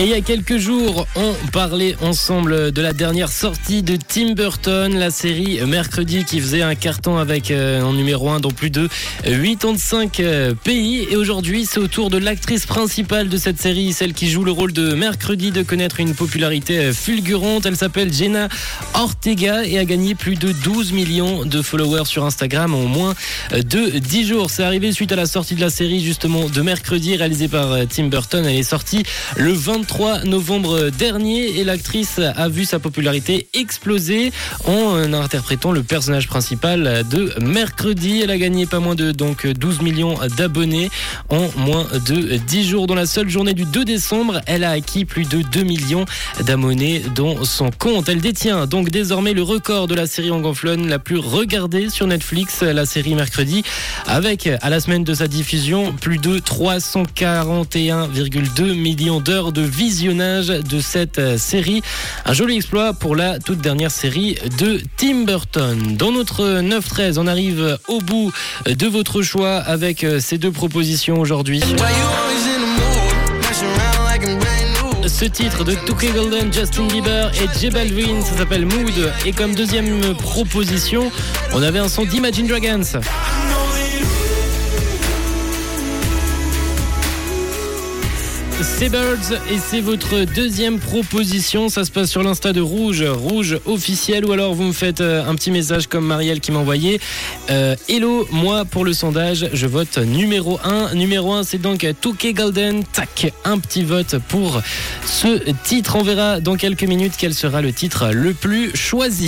Et il y a quelques jours, on parlait ensemble de la dernière sortie de Tim Burton, la série Mercredi qui faisait un carton avec euh, en numéro 1 dans plus de 85 euh, pays. Et aujourd'hui, c'est au tour de l'actrice principale de cette série, celle qui joue le rôle de Mercredi, de connaître une popularité euh, fulgurante. Elle s'appelle Jenna Ortega et a gagné plus de 12 millions de followers sur Instagram en moins de 10 jours. C'est arrivé suite à la sortie de la série justement de Mercredi réalisée par Tim Burton. Elle est sortie le 20 23 novembre dernier et l'actrice a vu sa popularité exploser en interprétant le personnage principal de Mercredi. Elle a gagné pas moins de donc 12 millions d'abonnés en moins de 10 jours. Dans la seule journée du 2 décembre, elle a acquis plus de 2 millions d'abonnés dans son compte. Elle détient donc désormais le record de la série anglophone la plus regardée sur Netflix, la série Mercredi, avec à la semaine de sa diffusion plus de 341,2 millions d'heures de visionnage de cette euh, série. Un joli exploit pour la toute dernière série de Tim Burton. Dans notre 9-13, on arrive au bout de votre choix avec euh, ces deux propositions aujourd'hui. Ce titre de Tuke Golden, Justin Bieber et J Balvin, ça s'appelle Mood. Et comme deuxième proposition, on avait un son d'Imagine Dragons. C'est Birds et c'est votre deuxième proposition. Ça se passe sur l'insta de Rouge, Rouge officiel, ou alors vous me faites euh, un petit message comme Marielle qui m'a envoyé. Euh, hello, moi pour le sondage, je vote numéro 1. Numéro 1, c'est donc Touquet Golden. Tac, un petit vote pour ce titre. On verra dans quelques minutes quel sera le titre le plus choisi.